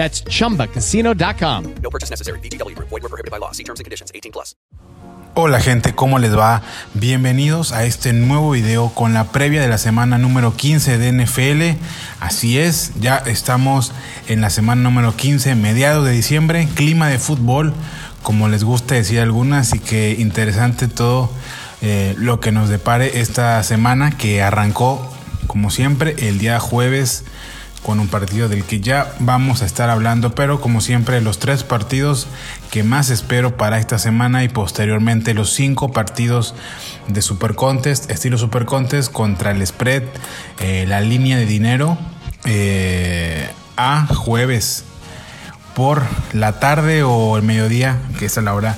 That's chumbacasino.com. No purchase necessary. VGW Group. Void were prohibited by law. See terms and conditions. 18 plus. Hola gente, ¿cómo les va? Bienvenidos a este nuevo video con la previa de la semana número 15 de NFL. Así es, ya estamos en la semana número 15, mediados de diciembre, clima de fútbol, como les gusta decir algunas, y que interesante todo eh, lo que nos depare esta semana que arrancó, como siempre, el día jueves con un partido del que ya vamos a estar hablando, pero como siempre los tres partidos que más espero para esta semana y posteriormente los cinco partidos de Super Contest, estilo Super Contest contra el spread, eh, la línea de dinero eh, a jueves por la tarde o el mediodía, que es a la hora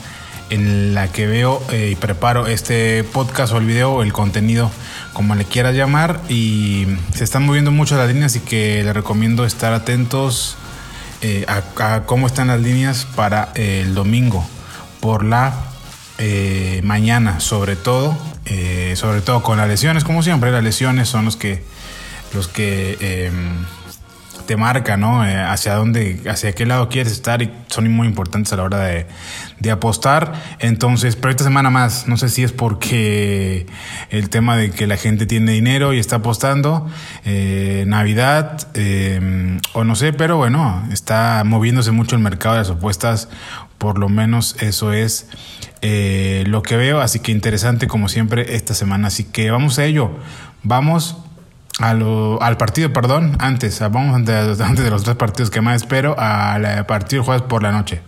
en la que veo eh, y preparo este podcast o el video o el contenido como le quieras llamar y se están moviendo mucho las líneas y que le recomiendo estar atentos eh, a, cómo están las líneas para el domingo por la eh, mañana sobre todo sobre todo con las lesiones como siempre las lesiones son los que los que em, te marca, ¿no? Eh, hacia dónde, hacia qué lado quieres estar y son muy importantes a la hora de, apostar. Entonces, pero esta semana más, no sé si es porque el tema de que la gente tiene dinero y está apostando, eh, Navidad, eh, o no sé, pero bueno, está moviéndose mucho el mercado de las apuestas, por lo menos eso es eh, lo que veo, así que interesante como siempre esta semana, así que vamos a ello, vamos a al partido, perdón, antes, vamos antes, de los tres partidos que más espero, al partido jueves por la noche.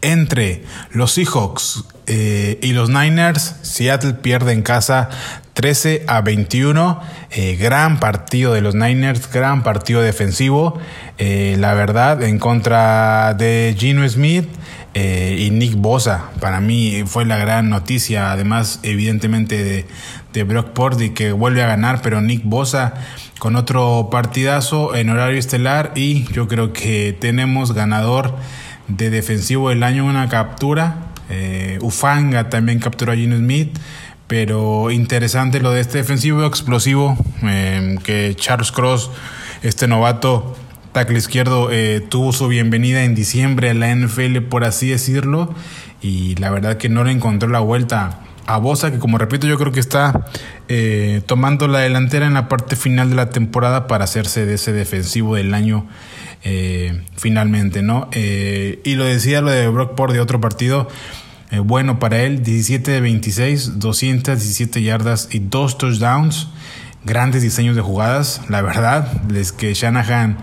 Entre los Seahawks eh, y los Niners, Seattle pierde en casa 13 a 21. Eh, gran partido de los Niners, gran partido defensivo. Eh, la verdad, en contra de Gino Smith y Nick Bosa. Para mí fue la gran noticia. Además, evidentemente, de, de Brock Purdy que vuelve a ganar, pero Nick Bosa con otro partidazo en horario estelar. Y yo creo que tenemos ganador de defensivo del año, una captura. Eh, Ufanga también capturó a Gino Smith. Pero interesante lo de este defensivo explosivo eh, que Charles Cross, este novato tackle izquierdo, eh, tuvo su bienvenida en diciembre a la NFL, por así decirlo. Y la verdad que no le encontró la vuelta a Bosa, que como repito, yo creo que está eh, tomando la delantera en la parte final de la temporada para hacerse de ese defensivo del año eh, finalmente, ¿no? Eh, y lo decía lo de Brock Port de otro partido. Eh, bueno para él, 17 de 26, 217 yardas y dos touchdowns. Grandes diseños de jugadas, la verdad, es que Shanahan,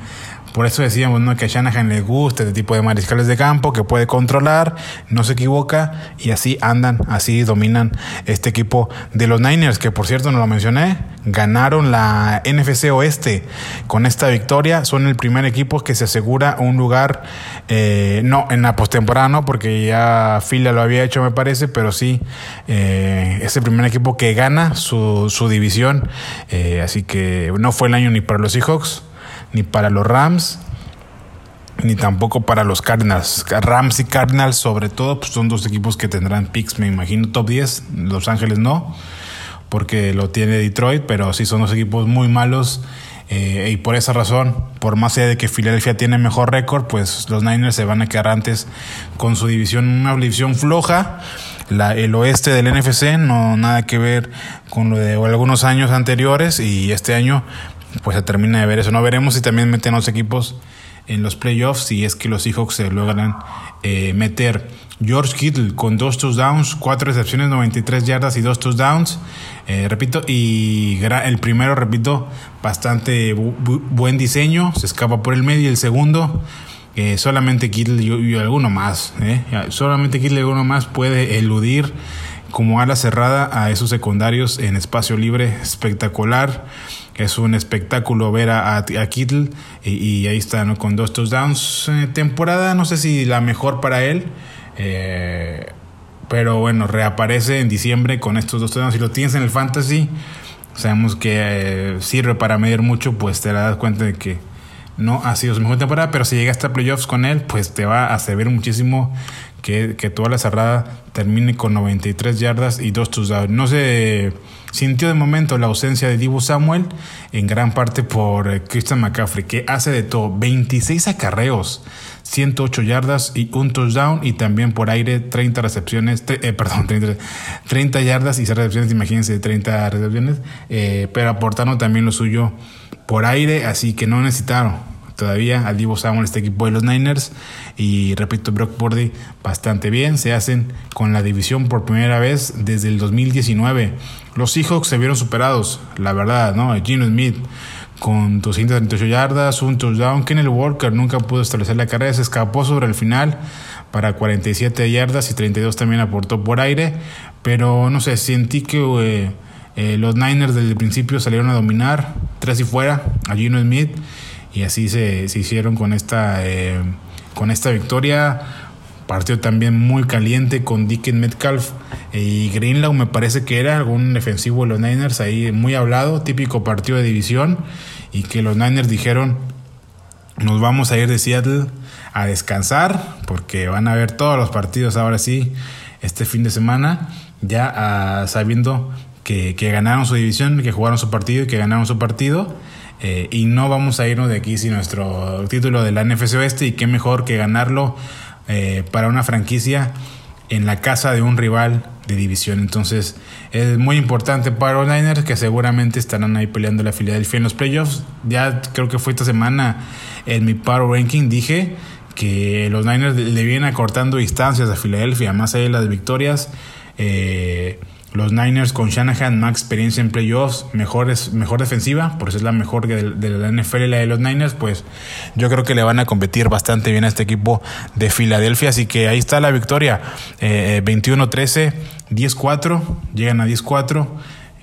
por eso decíamos ¿no? que a Shanahan le gusta este tipo de mariscales de campo, que puede controlar, no se equivoca y así andan, así dominan este equipo de los Niners, que por cierto no lo mencioné, ganaron la NFC Oeste con esta victoria. Son el primer equipo que se asegura un lugar, eh, no en la postemporada, no, porque ya Fila lo había hecho, me parece, pero sí eh, es el primer equipo que gana su, su división. Eh, así que no fue el año ni para los Seahawks, ni para los Rams. Ni tampoco para los Cardinals. Rams y Cardinals, sobre todo, pues son dos equipos que tendrán picks, me imagino, top 10. Los Ángeles no porque lo tiene Detroit, pero sí son dos equipos muy malos. Eh, y por esa razón, por más allá de que Filadelfia tiene mejor récord, pues los Niners se van a quedar antes con su división, una división floja. La, el oeste del NFC, no nada que ver con lo de algunos años anteriores, y este año pues se termina de ver eso. No veremos si también meten los equipos en los playoffs si es que los Seahawks se logran eh, meter. George Kittle con dos touchdowns, cuatro recepciones, 93 yardas y dos touchdowns. Eh, repito, y el primero, repito, bastante buen diseño, se escapa por el medio. Y el segundo, eh, solamente Kittle y, alguno más, eh, solamente Kittle y alguno más puede eludir como ala cerrada a esos secundarios en espacio libre espectacular. Es un espectáculo ver a, a, Kittle y, ahí está. Con dos touchdowns. temporada, no sé si la mejor para él. Eh, pero bueno, reaparece en diciembre con estos dos temas. Si lo tienes en el fantasy, sabemos que eh, sirve para medir mucho, pues te das cuenta de que no ha sido su mejor temporada, pero si llegaste a playoffs con él, pues te va a servir muchísimo que, que toda la cerrada termine con 93 yardas y dos touchdowns. No se sintió de momento la ausencia de Dibu Samuel, en gran parte por eh, Christian McCaffrey, que hace de todo 26 acarreos 108 yardas y un touchdown y también por aire 30 recepciones, eh, perdón, 30, yardas y 6 recepciones, imagínense 30 recepciones, eh, pero aportando también lo suyo por aire, así que no necesitaron todavía al Divo Samuel este equipo de los Niners. Y repito Brock Purdy bastante bien se hacen con la división por primera vez desde el 2019 los Seahawks se vieron superados la verdad no Gino Smith con 238 yardas, un touchdown. Kenneth Walker nunca pudo establecer la carrera, se escapó sobre el final para 47 yardas y 32 también aportó por aire, pero no sé, sentí que eh, eh, los Niners desde el principio salieron a dominar, tres y fuera, a Gino Smith, y así se, se hicieron con esta, eh, con esta victoria. Partió también muy caliente con Dickens Metcalf y Greenlaw me parece que era algún defensivo de los Niners ahí muy hablado, típico partido de división y que los Niners dijeron nos vamos a ir de Seattle a descansar porque van a ver todos los partidos ahora sí este fin de semana ya ah, sabiendo que, ganaron su división, que jugaron su partido y que ganaron su partido. Eh, y no vamos a irnos de aquí sin nuestro título de la NFC Oeste y qué mejor que ganarlo eh, para una franquicia en la casa de un rival de división. Entonces es muy importante para los Niners que seguramente estarán ahí peleando la Philadelphia en los playoffs. Ya creo que fue esta semana en mi Power Ranking dije que los Niners le vienen acortando distancias a Filadelfia, más allá de las victorias. Eh, los Niners con Shanahan, más experiencia en playoffs, mejor, mejor defensiva, por eso es la mejor de, la NFL y la de los Niners, pues yo creo que le van a competir bastante bien a este equipo de Filadelfia. Así que ahí está la victoria, 21-13, eh, 10-4, llegan a 10-4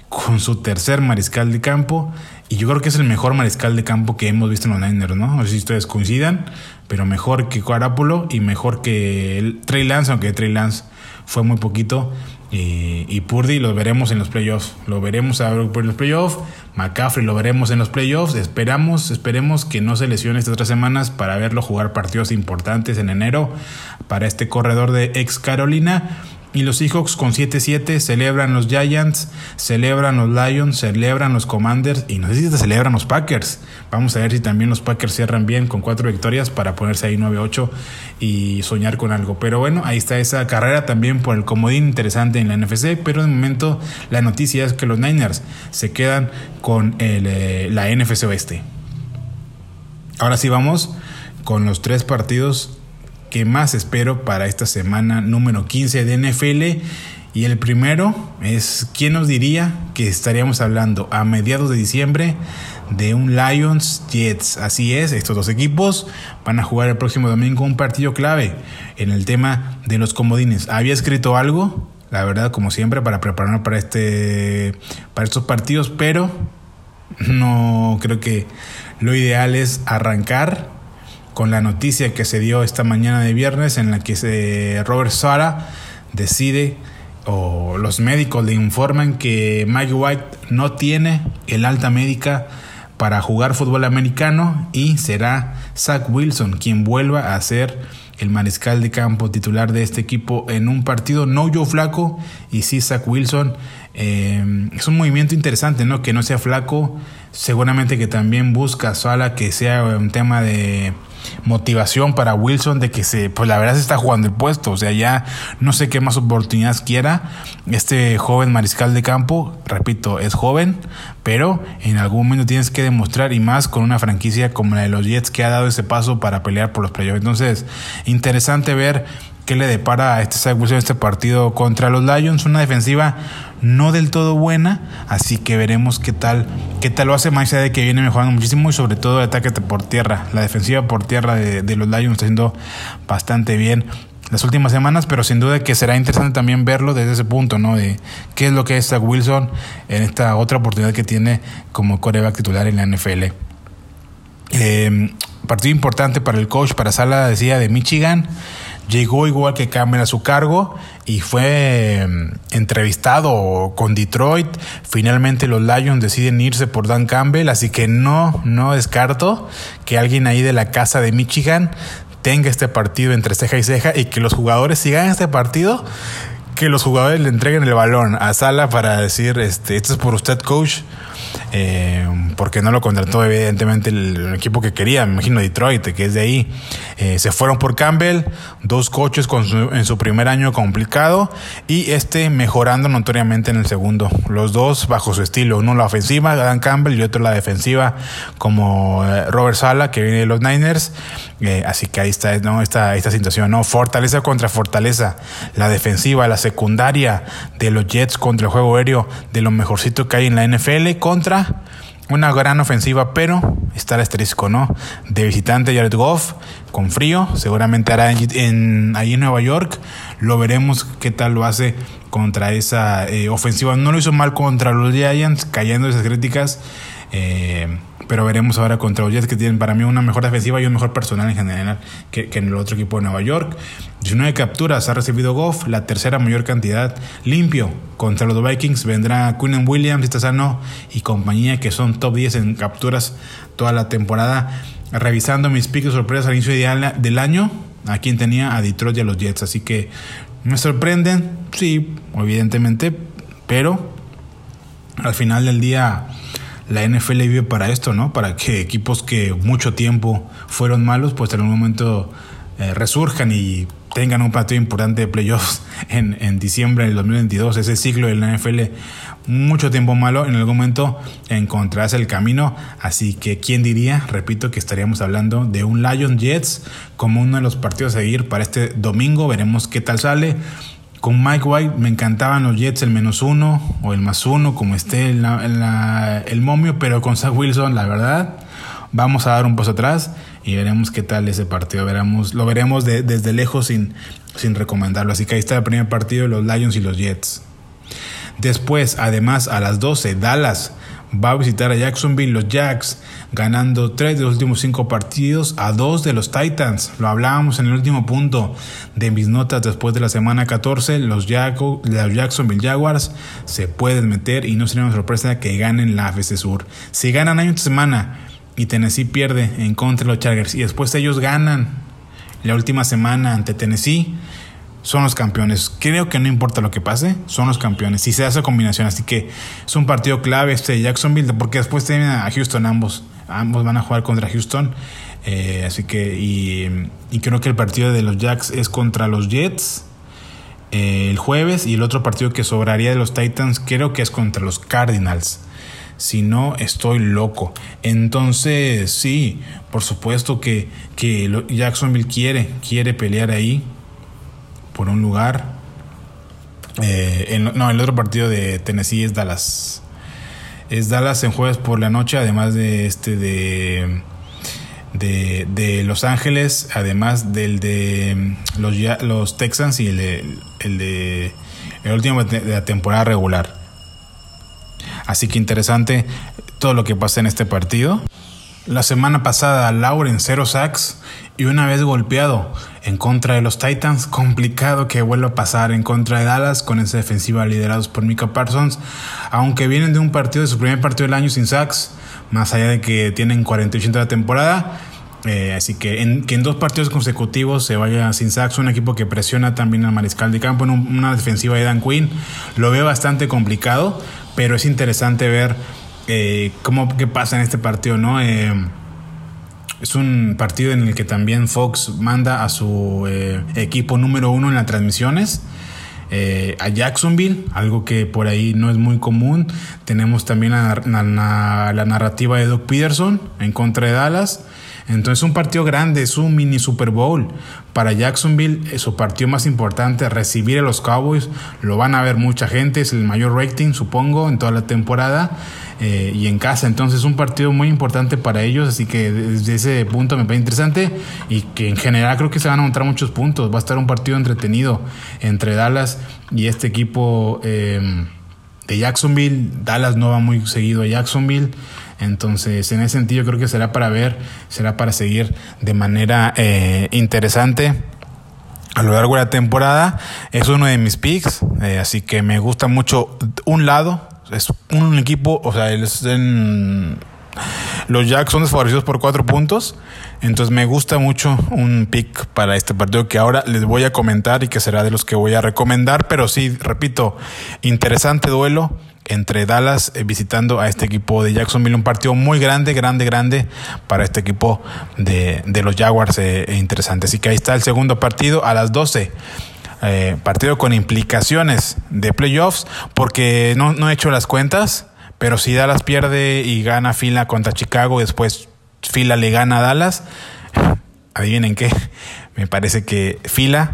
con su tercer mariscal de campo. Y yo creo que es el mejor mariscal de campo que hemos visto en los Niners, ¿no? No sé si ustedes coincidan, pero mejor que Carapulo y mejor que el Trey Lance, aunque Trey Lance fue muy poquito. Y, Purdy lo veremos en los playoffs. Lo veremos por los playoffs. McCaffrey lo veremos en los playoffs. Esperamos, esperemos que no se lesione estas tres semanas para verlo jugar partidos importantes en enero para este corredor de ex Carolina. Y los Seahawks con 7-7 celebran los Giants, celebran los Lions, celebran los Commanders y no sé si se celebran los Packers. Vamos a ver si también los Packers cierran bien con cuatro victorias para ponerse ahí 9-8 y soñar con algo. Pero bueno, ahí está esa carrera también por el comodín interesante en la NFC. Pero de momento la noticia es que los Niners se quedan con eh, la NFC Oeste. Ahora sí vamos con los tres partidos que más espero para esta semana número 15 de NFL. Y el primero es, ¿quién nos diría que estaríamos hablando a mediados de diciembre de un Lions Jets? Así es, estos dos equipos van a jugar el próximo domingo un partido clave en el tema de los comodines. Había escrito algo, la verdad, como siempre, para prepararnos para, este, para estos partidos, pero no creo que lo ideal es arrancar con la noticia que se dio esta mañana de viernes en la que se, Robert Sara decide o los médicos le informan que Mike White no tiene el alta médica para jugar fútbol americano y será Zach Wilson quien vuelva a ser el mariscal de campo titular de este equipo en un partido. No yo flaco y sí Zach Wilson. Eh, es un movimiento interesante no que no sea flaco. Seguramente que también busca Sala que sea un tema de motivación para Wilson de que se, pues la verdad se está jugando el puesto, o sea, ya no sé qué más oportunidades quiera. Este joven mariscal de campo, repito, es joven, pero en algún momento tienes que demostrar y más con una franquicia como la de los Jets que ha dado ese paso para pelear por los playoffs. Entonces, interesante ver qué le depara a este Zach Wilson este partido contra los Lions, una defensiva no del todo buena, así que veremos qué tal, qué tal lo hace más allá de que viene mejorando muchísimo y sobre todo el ataque por tierra, la defensiva por tierra de, los Lions está haciendo bastante bien las últimas semanas, pero sin duda que será interesante también verlo desde ese punto, ¿no? De qué es lo que es Zach Wilson en esta otra oportunidad que tiene como coreback titular en la NFL. Eh, partido importante para el coach, para Sala, decía, de Michigan. Llegó igual que Campbell a su cargo y fue mm, entrevistado con Detroit. Finalmente los Lions deciden irse por Dan Campbell, así que no, no descarto que alguien ahí de la casa de Michigan tenga este partido entre ceja y ceja y que los jugadores sigan este partido, que los jugadores le entreguen el balón a Sala para decir, este, esto es por usted, coach. Eh, porque no lo contrató evidentemente el, equipo que quería, me imagino Detroit, que es de ahí. Eh, se fueron por Campbell, dos coches en su primer año complicado y este mejorando notoriamente en el segundo. Los dos bajo su estilo, uno la ofensiva, Dan Campbell, y otro la defensiva como eh, Robert Sala, que viene de los Niners. así que ahí está esta, esta situación, ¿no? Fortaleza contra fortaleza. La defensiva, la secundaria de los Jets contra el juego aéreo de lo mejorcito que hay en la NFL contra una gran ofensiva, pero está el asterisco, ¿no? De visitante Jared Goff, con frío, seguramente hará en, ahí en Nueva York. Lo veremos qué tal lo hace contra esa eh, ofensiva. No lo hizo mal contra los Giants, cayendo esas críticas. Eh, pero veremos ahora contra los Jets que tienen para mí una mejor defensiva y un mejor personal en general que, en el otro equipo de Nueva York. 19 capturas ha recibido Goff, la tercera mayor cantidad limpio. Contra los Vikings vendrá Quinn Williams, sano y compañía que son top 10 en capturas toda la temporada. Revisando mis picks sorpresas al inicio del año, a quien tenía a Detroit y a los Jets. Así que me sorprenden, sí, evidentemente, pero al final del día la NFL vive para esto, ¿no? Para que equipos que mucho tiempo fueron malos, pues en un momento eh, resurjan y tengan un partido importante de playoffs en, en diciembre del 2022. Ese ciclo de la NFL, mucho tiempo malo, en algún momento encontrarás el camino. Así que, ¿quién diría? Repito que estaríamos hablando de un Lion Jets como uno de los partidos a seguir para este domingo. Veremos qué tal sale. Con Mike White me encantaban los Jets el menos uno o el más uno, como esté en el momio, pero con Zach Wilson, la verdad, vamos a dar un paso atrás y veremos qué tal ese partido. Veremos, lo veremos desde lejos sin, sin recomendarlo. Así que ahí está el primer partido de los Lions y los Jets. Después, además, a las 12, Dallas va a visitar a Jacksonville, los Jacks, ganando tres de los últimos cinco partidos a dos de los Titans. Lo hablábamos en el último punto de mis notas después de la semana 14. Los, los Jacksonville Jaguars se pueden meter y no sería una sorpresa que ganen la AFC Sur. Si ganan año semana y Tennessee pierde en contra de los Chargers y después ellos ganan la última semana ante Tennessee, son los campeones. Creo que no importa lo que pase, son los campeones. Si se hace combinación, así que es un partido clave este de Jacksonville, porque después tienen a Houston ambos. Ambos van a jugar contra Houston. Eh, así que, y, creo que el partido de los Jacks es contra los Jets eh, el jueves. Y el otro partido que sobraría de los Titans, creo que es contra los Cardinals. Si no, estoy loco. Entonces, sí, por supuesto que, que Jacksonville quiere, quiere pelear ahí por un lugar. Eh, no, el otro partido de Tennessee es Dallas. Es Dallas en jueves por la noche, además de este de, de, Los Ángeles, además del de los, los Texans y el de, el de el último de la temporada regular. Así que interesante todo lo que pasa en este partido. La semana pasada, Lauren cero sacks y una vez golpeado en contra de los Titans, complicado que vuelva a pasar en contra de Dallas con esa defensiva liderados por Mika Parsons, aunque vienen de un partido de su primer partido del año sin sacks, más allá de que tienen 48 de la temporada. Eh, así que en, que en dos partidos consecutivos se vaya sin sacks, un equipo que presiona también al mariscal de campo en una defensiva de Dan Quinn, lo veo bastante complicado, pero es interesante ver eh, cómo qué pasa en este partido, ¿no? Eh, es un partido en el que también Fox manda a su eh, equipo número uno en las transmisiones. Eh, a Jacksonville, algo que por ahí no es muy común. Tenemos también la, la narrativa de Doug Peterson en contra de Dallas. Entonces un partido grande, es un mini Super Bowl. Para Jacksonville es su partido más importante, recibir a los Cowboys, lo van a ver mucha gente, es el mayor rating supongo en toda la temporada eh, y en casa. Entonces es un partido muy importante para ellos, así que desde ese punto me parece interesante y que en general creo que se van a montar muchos puntos. Va a estar un partido entretenido entre Dallas y este equipo eh, de Jacksonville. Dallas no va muy seguido a Jacksonville. Entonces, en ese sentido, creo que será para ver, será para seguir de manera eh, interesante a lo largo de la temporada. Es uno de mis picks, eh, así que me gusta mucho un lado. Es un equipo, o sea, es en, los Jacks son desfavorecidos por cuatro puntos. Entonces me gusta mucho un pick para este partido que ahora les voy a comentar y que será de los que voy a recomendar. Pero sí, repito, interesante duelo entre Dallas eh, visitando a este equipo de Jacksonville. Un partido muy grande, grande, grande para este equipo de, los Jaguars. Eh, e interesante. Así que ahí está el segundo partido a las 12. Eh, partido con implicaciones de playoffs porque no, no he hecho las cuentas, pero si Dallas pierde y gana fila contra Chicago, después fila le gana a Dallas, adivinen qué, me parece que fila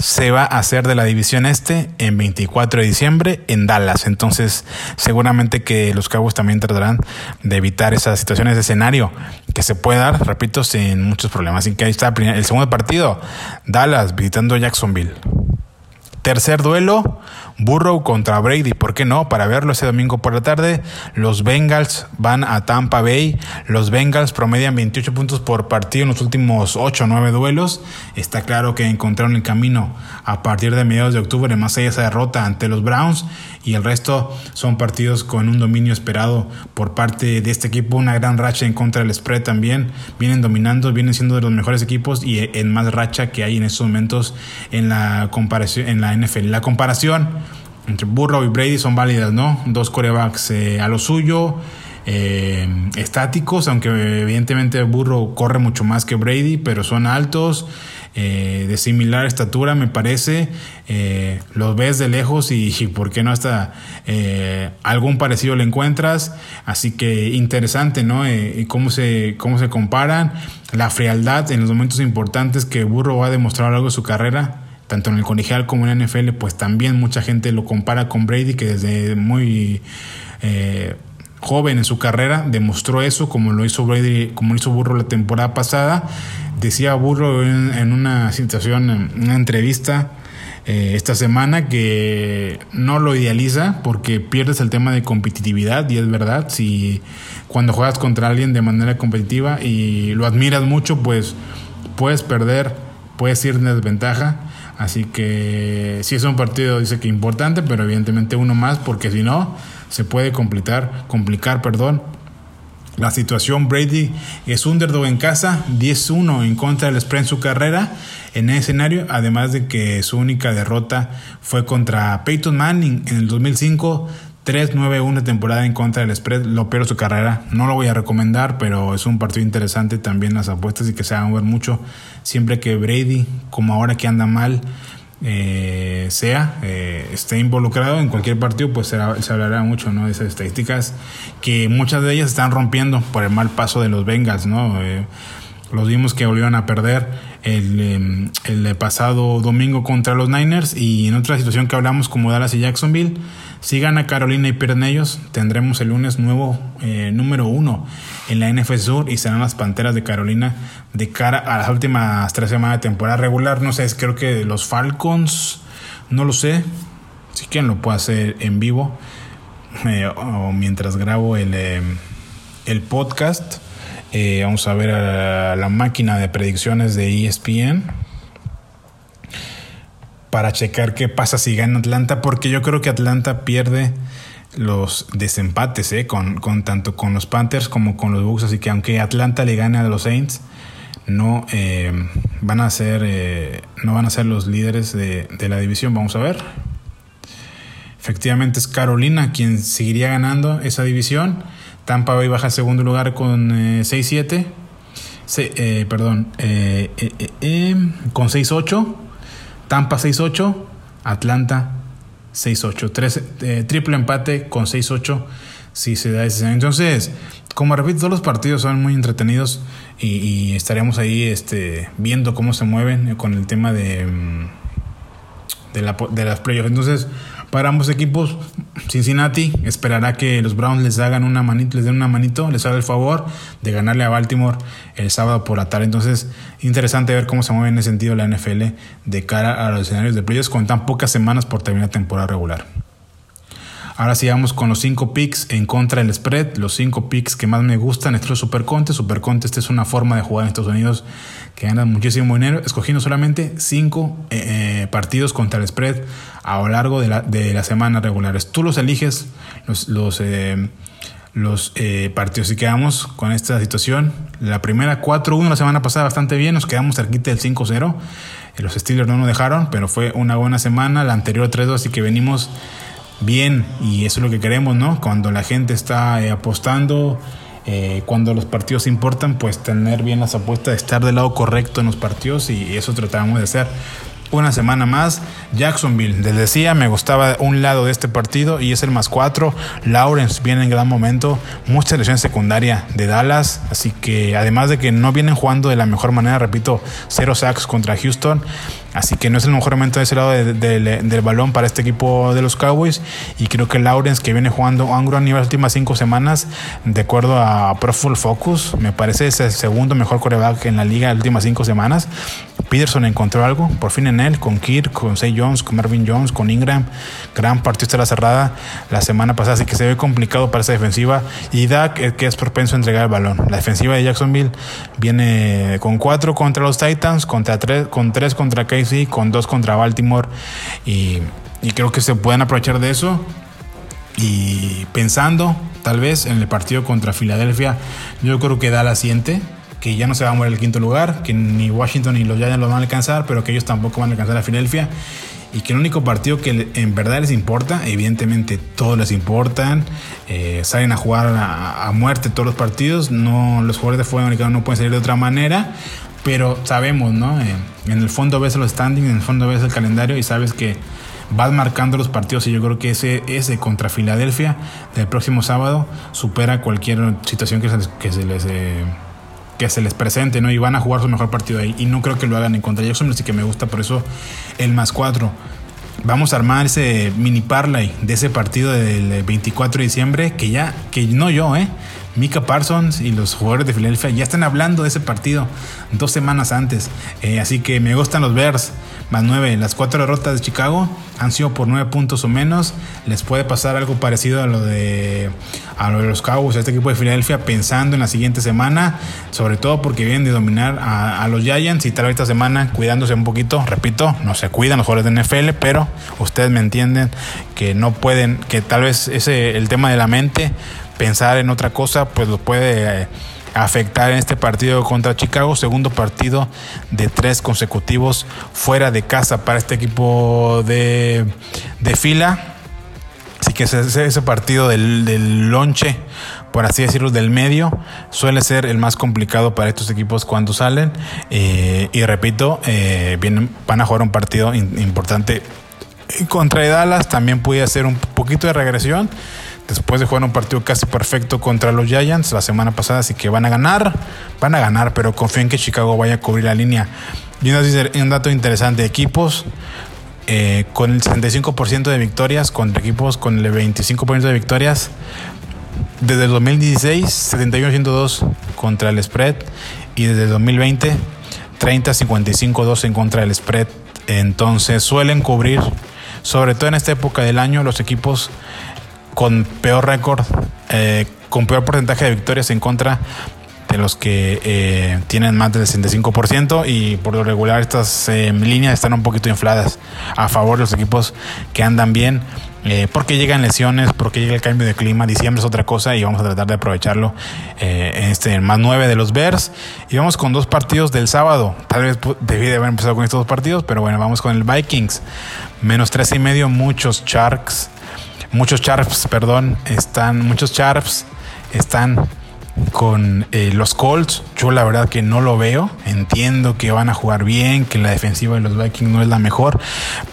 se va a hacer de la división este en 24 de diciembre en Dallas. Entonces, seguramente que los Cabos también tratarán de evitar esas situaciones de escenario que se puede dar, repito, sin muchos problemas. Así que ahí está el segundo partido, Dallas visitando Jacksonville. Tercer duelo, Burrow contra Brady, ¿por qué no? Para verlo ese domingo por la tarde, los Bengals van a Tampa Bay. Los Bengals promedian 28 puntos por partido en los últimos 8 o 9 duelos. Está claro que encontraron el camino a partir de mediados de octubre, más allá de esa derrota ante los Browns. Y el resto son partidos con un dominio esperado por parte de este equipo. Una gran racha en contra del spread también. Vienen dominando, vienen siendo de los mejores equipos y en más racha que hay en estos momentos en la comparación, en la NFL. La comparación entre Burrow y Brady son válidas, ¿no? Dos corebacks eh, a lo suyo, eh, estáticos, aunque evidentemente Burrow corre mucho más que Brady, pero son altos, eh, de similar estatura, me parece. los ves de lejos y, por qué no hasta algún parecido le encuentras. Así que interesante, ¿no? y cómo se, cómo se comparan. La frialdad en los momentos importantes que Burrow ha demostrado algo de su carrera tanto en el colegial como en la NFL, pues también mucha gente lo compara con Brady, que desde muy eh, joven en su carrera demostró eso, como lo hizo Brady, como lo hizo Burro la temporada pasada. Decía Burro en, una situación, en una entrevista eh, esta semana, que no lo idealiza porque pierdes el tema de competitividad, y es verdad, si cuando juegas contra alguien de manera competitiva y lo admiras mucho, pues puedes perder, puedes ir en desventaja Así que sí es un partido, dice que importante, pero evidentemente uno más, porque si no, se puede complicar, complicar, perdón, la situación. Brady es underdog en casa, 10-1 en contra del spread en su carrera en ese escenario, además de que su única derrota fue contra Peyton Manning en el 2005. 3-9-1 temporada en contra del spread, lo peor de su carrera. No lo voy a recomendar, pero es un partido interesante también las apuestas y que se hagan ver mucho. Siempre que Brady, como ahora que anda mal, eh, sea, eh, esté involucrado en cualquier partido, pues se, hablará mucho ¿no? de esas estadísticas que muchas de ellas están rompiendo por el mal paso de los Bengals. ¿no? Eh, los vimos que volvieron a perder el, em, el pasado domingo contra los Niners y en otra situación que hablamos como Dallas y Jacksonville si gana Carolina y pierden ellos, tendremos el lunes nuevo eh, número uno en la NFL Sur y serán las Panteras de Carolina de cara a las últimas tres semanas de temporada regular. No sé, creo que los Falcons, no lo sé. Si quieren lo puedo hacer en vivo eh, o mientras grabo el, eh, el podcast. vamos a ver a la máquina de predicciones de ESPN para checar qué pasa si gana Atlanta, porque yo creo que Atlanta pierde los desempates, ¿eh? con, con, tanto con los Panthers como con los Bucks, así que aunque Atlanta le gane a los Saints, no eh, van a ser eh, no van a ser los líderes de, la división. Vamos a ver. Efectivamente es Carolina quien seguiría ganando esa división. Tampa Bay baja a segundo lugar con 6-7. se- eh, perdón, con 6-8, Tampa 6-8, Atlanta 6-8, Tres- eh, triple empate con 6-8 si se da ese. Entonces, como repito, todos los partidos son muy entretenidos y, y estaremos ahí este, viendo cómo se mueven con el tema de, mm, de, la, de las playoffs. Entonces, para ambos equipos, Cincinnati esperará que los Browns les hagan una manito, les den una manito, les haga el favor de ganarle a Baltimore el sábado por la tarde. Entonces, interesante ver cómo se mueve en ese sentido la NFL de cara a los escenarios de playoffs con tan pocas semanas por terminar temporada regular. Ahora sí vamos con los 5 picks en contra del spread. Los 5 picks que más me gustan. Esto es Super Contest. Super Contest es una forma de jugar en Estados Unidos que ganan muchísimo dinero, escogiendo solamente 5 partidos contra el spread a lo largo de la, de la semana regulares. Tú los eliges, los, los, eh, los eh, partidos. Y quedamos con esta situación. La primera 4-1 la semana pasada bastante bien. Nos quedamos cerquita del 5-0. Eh, Los Steelers no nos dejaron, pero fue una buena semana. La anterior 3-2, así que venimos bien y eso es lo que queremos, ¿no? Cuando la gente está eh, apostando, eh, cuando los partidos importan, pues tener bien las apuestas, estar del lado correcto en los partidos y eso tratamos de hacer. Una semana más, Jacksonville, les decía, me gustaba un lado de este partido y es el más 4. Lawrence viene en gran momento, mucha lesión secundaria de Dallas, así que además de que no vienen jugando de la mejor manera, repito, cero sacks contra Houston, Así que no es el mejor momento de ese lado de, de, de, del balón para este equipo de los Cowboys. Y creo que Lawrence, que viene jugando a un gran nivel las últimas cinco semanas, de acuerdo a Pro Football Focus, me parece es el segundo mejor coreback en la liga las últimas cinco semanas. Peterson encontró algo, por fin en él, con Kirk, con Say Jones, con Marvin Jones, con Ingram. Gran partido la cerrada la semana pasada, así que se ve complicado para esa defensiva. Y Dak, que es propenso a entregar el balón. La defensiva de Jacksonville viene con cuatro contra los Titans, contra tres, con tres contra Casey, con dos contra Baltimore. Y, creo que se pueden aprovechar de eso. Y pensando, tal vez, en el partido contra Filadelfia, yo creo que da la siguiente que ya no se va a mover el quinto lugar, que ni Washington ni los Giants lo van a alcanzar, pero que ellos tampoco van a alcanzar a Filadelfia. Y que el único partido que en verdad les importa, evidentemente todos les importan, eh, salen a jugar a, a, muerte todos los partidos, no, los jugadores de fútbol americano no pueden salir de otra manera, pero sabemos, ¿no? Eh, en el fondo ves los standings, en el fondo ves el calendario y sabes que vas marcando los partidos y yo creo que ese, ese contra Filadelfia del próximo sábado supera cualquier situación que se que se les eh, que se les presente, ¿no? Y van a jugar su mejor partido ahí. Y no creo que lo hagan en contra Jacksonville, así que me gusta por eso el más 4. Vamos a armar ese mini parlay de ese partido del 24 de diciembre, que ya, que no yo, ¿eh? Mika Parsons y los jugadores de Filadelfia ya están hablando de ese partido dos semanas antes. Eh, así que me gustan los Bears. Más 9. Las cuatro derrotas de Chicago han sido por 9 puntos o menos. Les puede pasar algo parecido a lo de, a de los Cowboys, a este equipo de Filadelfia, pensando en la siguiente semana. Sobre todo porque vienen de dominar a, a los Giants y tal vez esta semana cuidándose un poquito. Repito, no se cuidan los jugadores de NFL, pero ustedes me entienden que no pueden, que tal vez ese el tema de la mente pensar en otra cosa, pues lo puede eh, afectar en este partido contra Chicago, segundo partido de tres consecutivos fuera de casa para este equipo de, de fila. Así que ese, partido del, del, lonche, por así decirlo, del medio, suele ser el más complicado para estos equipos cuando salen. Eh, y repito, eh, vienen, van a jugar un partido importante contra Dallas. También puede hacer un poquito de regresión después de jugar un partido casi perfecto contra los Giants la semana pasada, así que van a ganar, van a ganar, pero confío en que Chicago vaya a cubrir la línea. Y un dato interesante, equipos eh, con el 65% de victorias contra equipos con el 25% de victorias. Desde el 2016, 71-102 contra el spread y desde el 2020, 30-55-2 en contra del spread. Entonces suelen cubrir, sobre todo en esta época del año, los equipos con peor récord, eh, con peor porcentaje de victorias en contra de los que eh, tienen más del 65% y por lo regular estas eh, líneas están un poquito infladas a favor de los equipos que andan bien. Eh, porque llegan lesiones, porque llega el cambio de clima, diciembre es otra cosa y vamos a tratar de aprovecharlo en este más 9 de los Bears. Y vamos con dos partidos del sábado. Tal vez debí de haber empezado con estos dos partidos, pero bueno, vamos con el Vikings. Menos tres y medio, muchos Sharks muchos Sharps, perdón, están, muchos Sharps están con eh, los Colts. Yo la verdad que no lo veo. Entiendo que van a jugar bien, que la defensiva de los Vikings no es la mejor,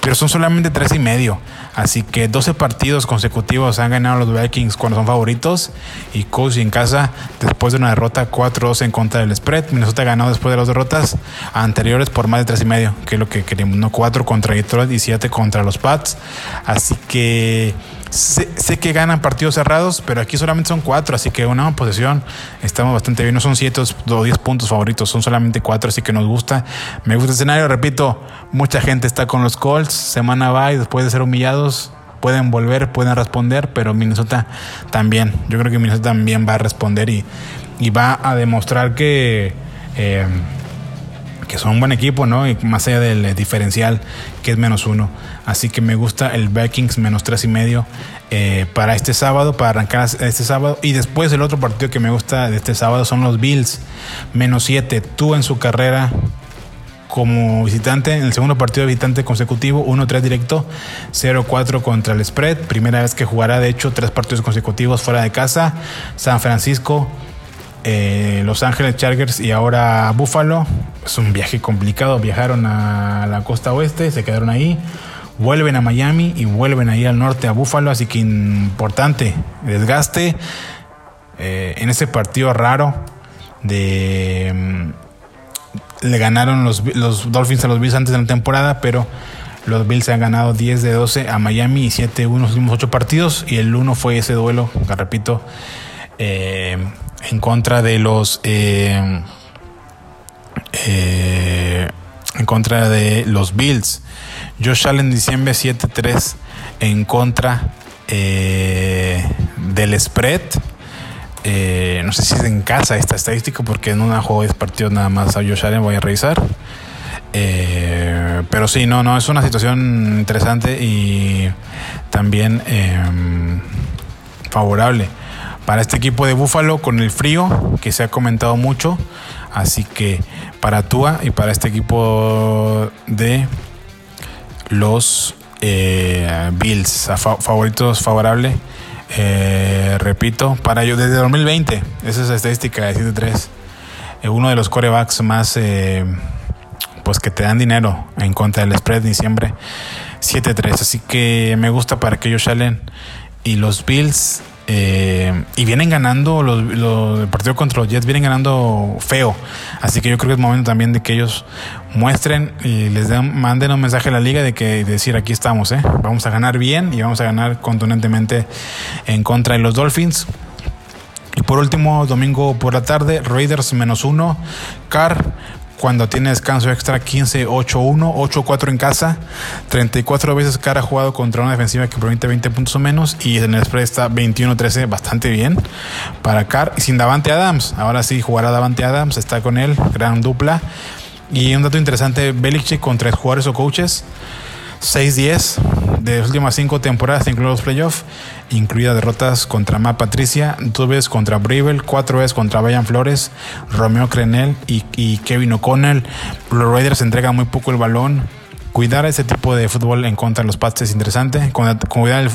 pero son solamente tres y medio. Así que 12 partidos consecutivos han ganado los Vikings cuando son favoritos y Colts en casa después de una derrota 4-2 en contra del spread. Minnesota ganado después de las derrotas anteriores por más de tres y medio, que es lo que queríamos. No 4 contra Detroit y 7 contra los Pats. Así que Sé, que ganan partidos cerrados, pero aquí solamente son cuatro, así que una posesión estamos bastante bien. No son siete o diez puntos favoritos, son solamente cuatro, así que nos gusta. Me gusta el escenario, repito, mucha gente está con los Colts, semana va y después de ser humillados pueden volver, pueden responder, pero Minnesota también. Yo creo que Minnesota también va a responder y, va a demostrar que... Eh, que son un buen equipo, ¿no? Y más allá del diferencial que es menos uno. Así que me gusta el Vikings menos tres y medio eh, para este sábado, para arrancar este sábado. Y después el otro partido que me gusta de este sábado son los Bills, menos siete. Tú en su carrera como visitante, en el segundo partido de visitante consecutivo, 1-3 directo, 0-4 contra el spread. Primera vez que jugará, de hecho, tres partidos consecutivos fuera de casa. San Francisco eh, Los Ángeles Chargers y ahora Buffalo. Es un viaje complicado. Viajaron a la costa oeste, se quedaron ahí. Vuelven a Miami y vuelven ahí al norte a Buffalo. Así que importante desgaste eh, en ese partido raro de. Mm, le ganaron los, los Dolphins a los Bills antes de la temporada, pero los Bills han ganado 10 de 12 a Miami y 7 1 los últimos 8 partidos. Y el 1 fue ese duelo, que repito, eh, en contra de los eh, eh, en contra de los Bills. Josh Allen diciembre 7-3 en contra eh, del spread. no sé si es en casa esta estadística porque en una juego de partidos nada más a Josh Allen voy a revisar. pero sí, no, no, es una situación interesante y también favorable para este equipo de Búfalo con el frío que se ha comentado mucho. Así que para Tua y para este equipo de los eh, Bills, favoritos favorable. Eh, repito, para ellos desde 2020, esa es la estadística de 7-3. Eh, uno de los corebacks más, pues que te dan dinero en contra del spread diciembre, 7-3. Así que me gusta para que ellos salen y los Bills eh, y vienen ganando, los, el partido contra los Jets vienen ganando feo. Así que yo creo que es momento también de que ellos muestren y les den, manden un mensaje a la liga de que decir aquí estamos, ¿eh? vamos a ganar bien y vamos a ganar contundentemente en contra de los Dolphins. Y por último, domingo por la tarde, Raiders menos uno, Car cuando tiene descanso extra 15-8-1, 8-4 en casa, 34 veces cara jugado contra una defensiva que permite 20 puntos o menos y en el spread está 21-13, bastante bien para Carr y sin Davante Adams. Ahora sí jugará Davante Adams, está con él, gran dupla. Y un dato interesante, Belichick con tres jugadores o coaches. 6-10 de las últimas cinco temporadas, incluidos los playoffs, incluidas derrotas contra Matt Patricia, dos veces contra Bravel, cuatro veces contra Brian Flores, Romeo Crenel y, y Kevin O'Connell. Los Raiders entregan muy poco el balón cuidar ese tipo de fútbol en contra de los Pats es interesante. Cuidar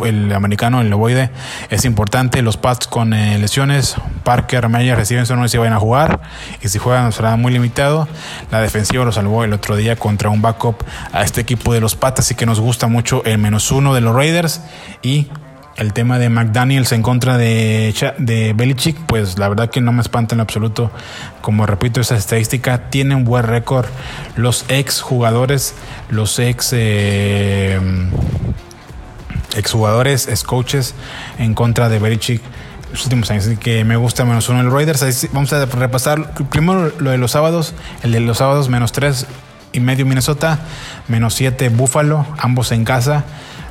el, americano, el loboide, es importante. Los Pats con eh, lesiones, Parker, Meyer reciben no si van a jugar. Y si juegan será muy limitado. La defensiva lo salvó el otro día contra un backup a este equipo de los Pats. Así que nos gusta mucho el menos uno de los Raiders. Y el tema de McDaniels en contra de, de Belichick, pues la verdad que no me espanta en absoluto. Como repito, esa estadística tiene un buen récord. Los ex jugadores, los ex, eh, ex jugadores, ex coaches en contra de Belichick los últimos años. Así que me gusta menos uno el Raiders. Vamos a repasar primero lo de los sábados. El de los sábados, menos tres y medio Minnesota, menos siete Buffalo, ambos en casa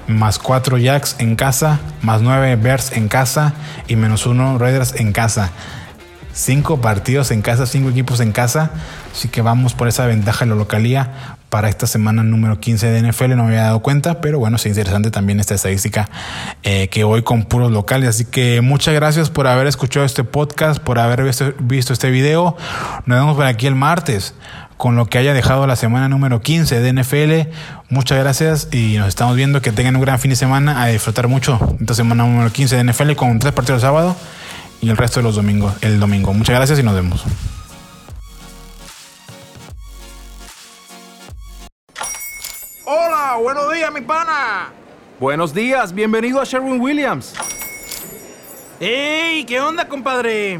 más 4 Jacks en casa, más 9 Bears en casa y menos 1 Raiders en casa. 5 partidos en casa, 5 equipos en casa. Así que vamos por esa ventaja en la localía para esta semana número 15 de NFL. No me había dado cuenta, pero bueno, es interesante también esta estadística eh, que hoy con puros locales. Así que muchas gracias por haber escuchado este podcast, por haber visto, visto este video. Nos vemos por aquí el martes con lo que haya dejado la semana número 15 de NFL. Muchas gracias y nos estamos viendo. Que tengan un gran fin de semana, a disfrutar mucho esta semana número 15 de NFL con tres partidos de sábado y el resto de los domingos, el domingo. Muchas gracias y nos vemos. Hola, buenos días, mi pana. Buenos días, bienvenido a Sherwin Williams. ¡Ey! ¿Qué onda, compadre?